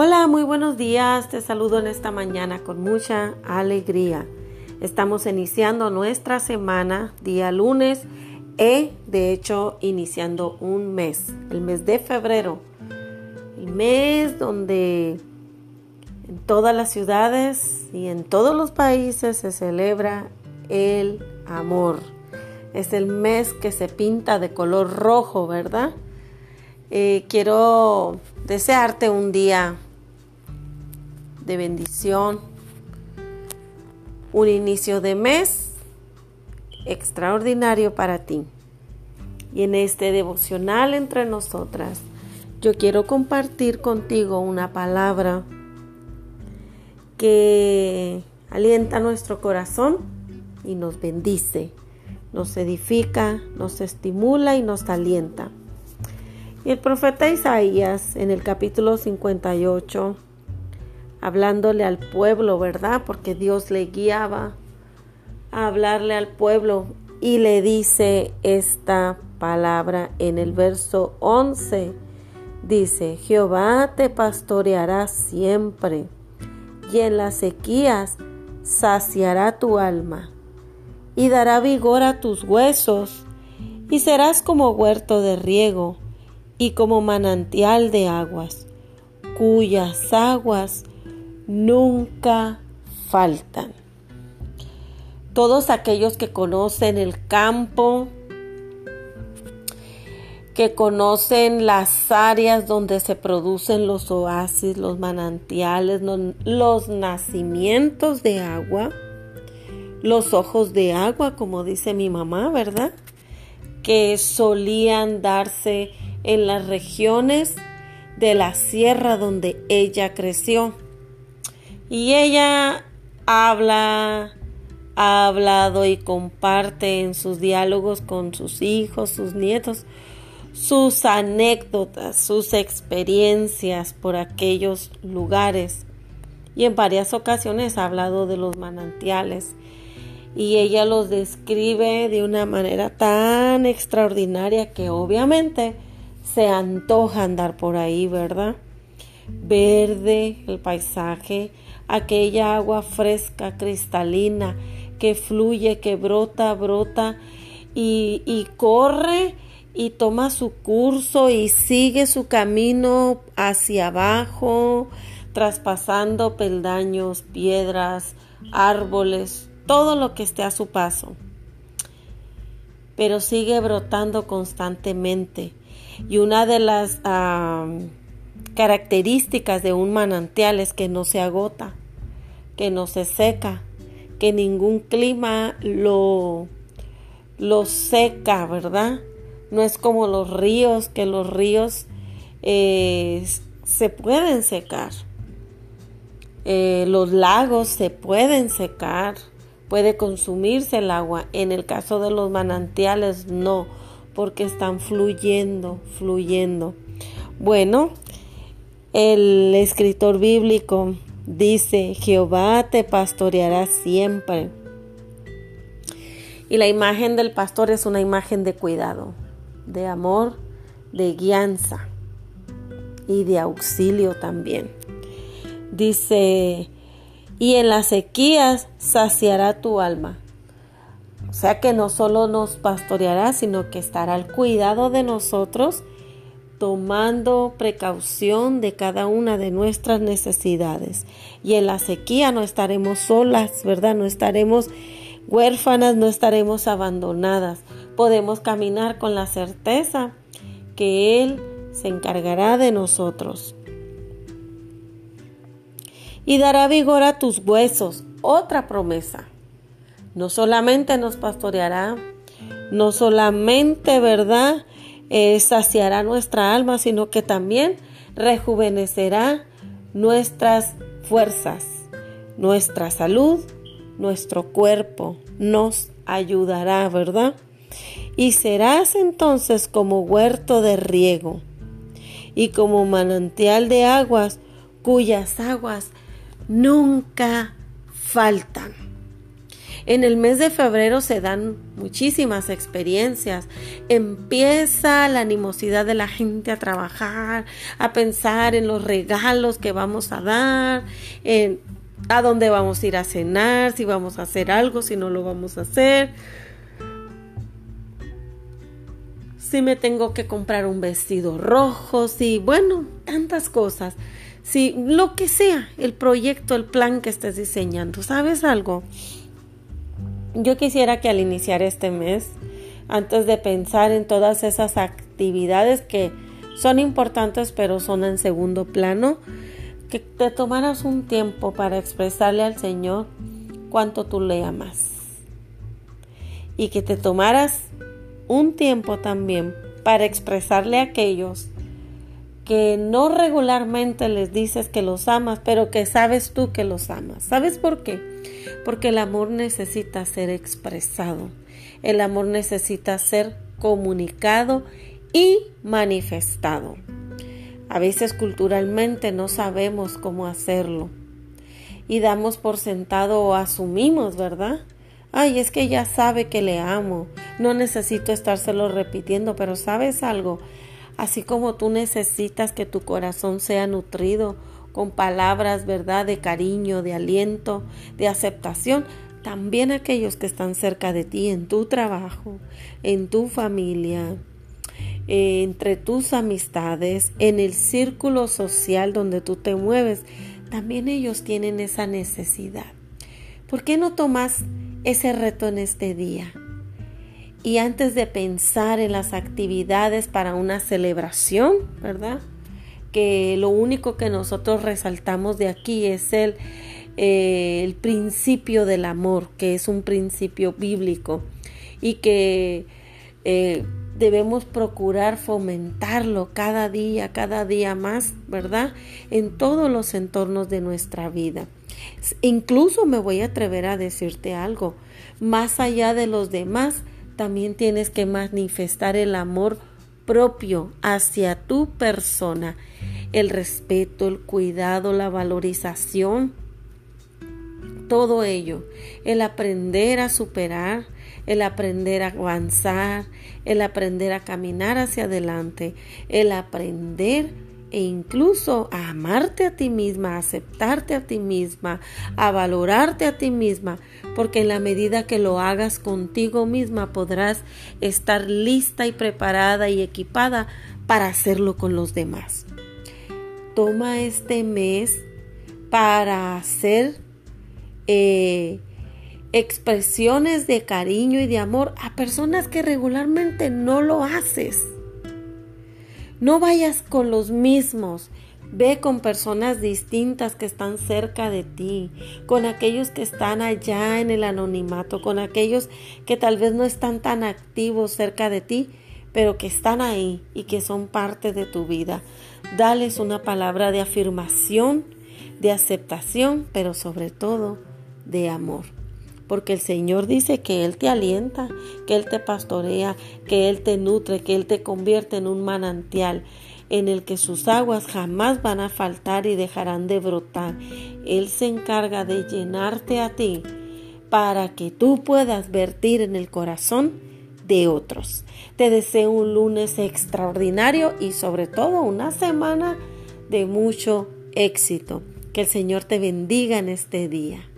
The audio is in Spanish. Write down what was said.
Hola, muy buenos días. Te saludo en esta mañana con mucha alegría. Estamos iniciando nuestra semana día lunes y de hecho iniciando un mes, el mes de febrero. El mes donde en todas las ciudades y en todos los países se celebra el amor. Es el mes que se pinta de color rojo, ¿verdad? Eh, quiero desearte un día de bendición, un inicio de mes extraordinario para ti. Y en este devocional entre nosotras, yo quiero compartir contigo una palabra que alienta nuestro corazón y nos bendice, nos edifica, nos estimula y nos alienta. Y el profeta Isaías en el capítulo 58 hablándole al pueblo, ¿verdad? Porque Dios le guiaba a hablarle al pueblo y le dice esta palabra en el verso 11. Dice, Jehová te pastoreará siempre y en las sequías saciará tu alma y dará vigor a tus huesos y serás como huerto de riego y como manantial de aguas, cuyas aguas nunca faltan. Todos aquellos que conocen el campo, que conocen las áreas donde se producen los oasis, los manantiales, los nacimientos de agua, los ojos de agua, como dice mi mamá, ¿verdad? Que solían darse en las regiones de la sierra donde ella creció. Y ella habla, ha hablado y comparte en sus diálogos con sus hijos, sus nietos, sus anécdotas, sus experiencias por aquellos lugares. Y en varias ocasiones ha hablado de los manantiales. Y ella los describe de una manera tan extraordinaria que obviamente se antoja andar por ahí, ¿verdad? Verde el paisaje, aquella agua fresca, cristalina, que fluye, que brota, brota y, y corre y toma su curso y sigue su camino hacia abajo, traspasando peldaños, piedras, árboles, todo lo que esté a su paso. Pero sigue brotando constantemente. Y una de las características de un manantial es que no se agota, que no se seca, que ningún clima lo, lo seca, ¿verdad? No es como los ríos, que los ríos eh, se pueden secar. Eh, los lagos se pueden secar, puede consumirse el agua. En el caso de los manantiales, no, porque están fluyendo, fluyendo. Bueno, el escritor bíblico dice, Jehová te pastoreará siempre. Y la imagen del pastor es una imagen de cuidado, de amor, de guianza y de auxilio también. Dice, y en las sequías saciará tu alma. O sea que no solo nos pastoreará, sino que estará al cuidado de nosotros tomando precaución de cada una de nuestras necesidades. Y en la sequía no estaremos solas, ¿verdad? No estaremos huérfanas, no estaremos abandonadas. Podemos caminar con la certeza que Él se encargará de nosotros. Y dará vigor a tus huesos, otra promesa. No solamente nos pastoreará, no solamente, ¿verdad? Eh, saciará nuestra alma, sino que también rejuvenecerá nuestras fuerzas, nuestra salud, nuestro cuerpo, nos ayudará, ¿verdad? Y serás entonces como huerto de riego y como manantial de aguas cuyas aguas nunca faltan. En el mes de febrero se dan muchísimas experiencias. Empieza la animosidad de la gente a trabajar, a pensar en los regalos que vamos a dar, en a dónde vamos a ir a cenar, si vamos a hacer algo, si no lo vamos a hacer. Si me tengo que comprar un vestido rojo, si, bueno, tantas cosas. Si lo que sea, el proyecto, el plan que estés diseñando, ¿sabes algo? Yo quisiera que al iniciar este mes, antes de pensar en todas esas actividades que son importantes pero son en segundo plano, que te tomaras un tiempo para expresarle al Señor cuánto tú le amas. Y que te tomaras un tiempo también para expresarle a aquellos que no regularmente les dices que los amas, pero que sabes tú que los amas. ¿Sabes por qué? Porque el amor necesita ser expresado. El amor necesita ser comunicado y manifestado. A veces culturalmente no sabemos cómo hacerlo y damos por sentado o asumimos, ¿verdad? Ay, es que ya sabe que le amo, no necesito estárselo repitiendo, pero sabes algo, así como tú necesitas que tu corazón sea nutrido con palabras, ¿verdad?, de cariño, de aliento, de aceptación, también aquellos que están cerca de ti en tu trabajo, en tu familia, entre tus amistades, en el círculo social donde tú te mueves, también ellos tienen esa necesidad. ¿Por qué no tomas ese reto en este día? Y antes de pensar en las actividades para una celebración, ¿verdad? Que lo único que nosotros resaltamos de aquí es el, eh, el principio del amor, que es un principio bíblico y que eh, debemos procurar fomentarlo cada día, cada día más, ¿verdad? En todos los entornos de nuestra vida. Incluso me voy a atrever a decirte algo, más allá de los demás, también tienes que manifestar el amor propio hacia tu persona, el respeto, el cuidado, la valorización, todo ello, el aprender a superar, el aprender a avanzar, el aprender a caminar hacia adelante, el aprender e incluso a amarte a ti misma, a aceptarte a ti misma, a valorarte a ti misma, porque en la medida que lo hagas contigo misma podrás estar lista y preparada y equipada para hacerlo con los demás. Toma este mes para hacer eh, expresiones de cariño y de amor a personas que regularmente no lo haces. No vayas con los mismos. Ve con personas distintas que están cerca de ti, con aquellos que están allá en el anonimato, con aquellos que tal vez no están tan activos cerca de ti, pero que están ahí y que son parte de tu vida. Dales una palabra de afirmación, de aceptación, pero sobre todo de amor porque el Señor dice que Él te alienta, que Él te pastorea, que Él te nutre, que Él te convierte en un manantial en el que sus aguas jamás van a faltar y dejarán de brotar. Él se encarga de llenarte a ti para que tú puedas vertir en el corazón de otros. Te deseo un lunes extraordinario y sobre todo una semana de mucho éxito. Que el Señor te bendiga en este día.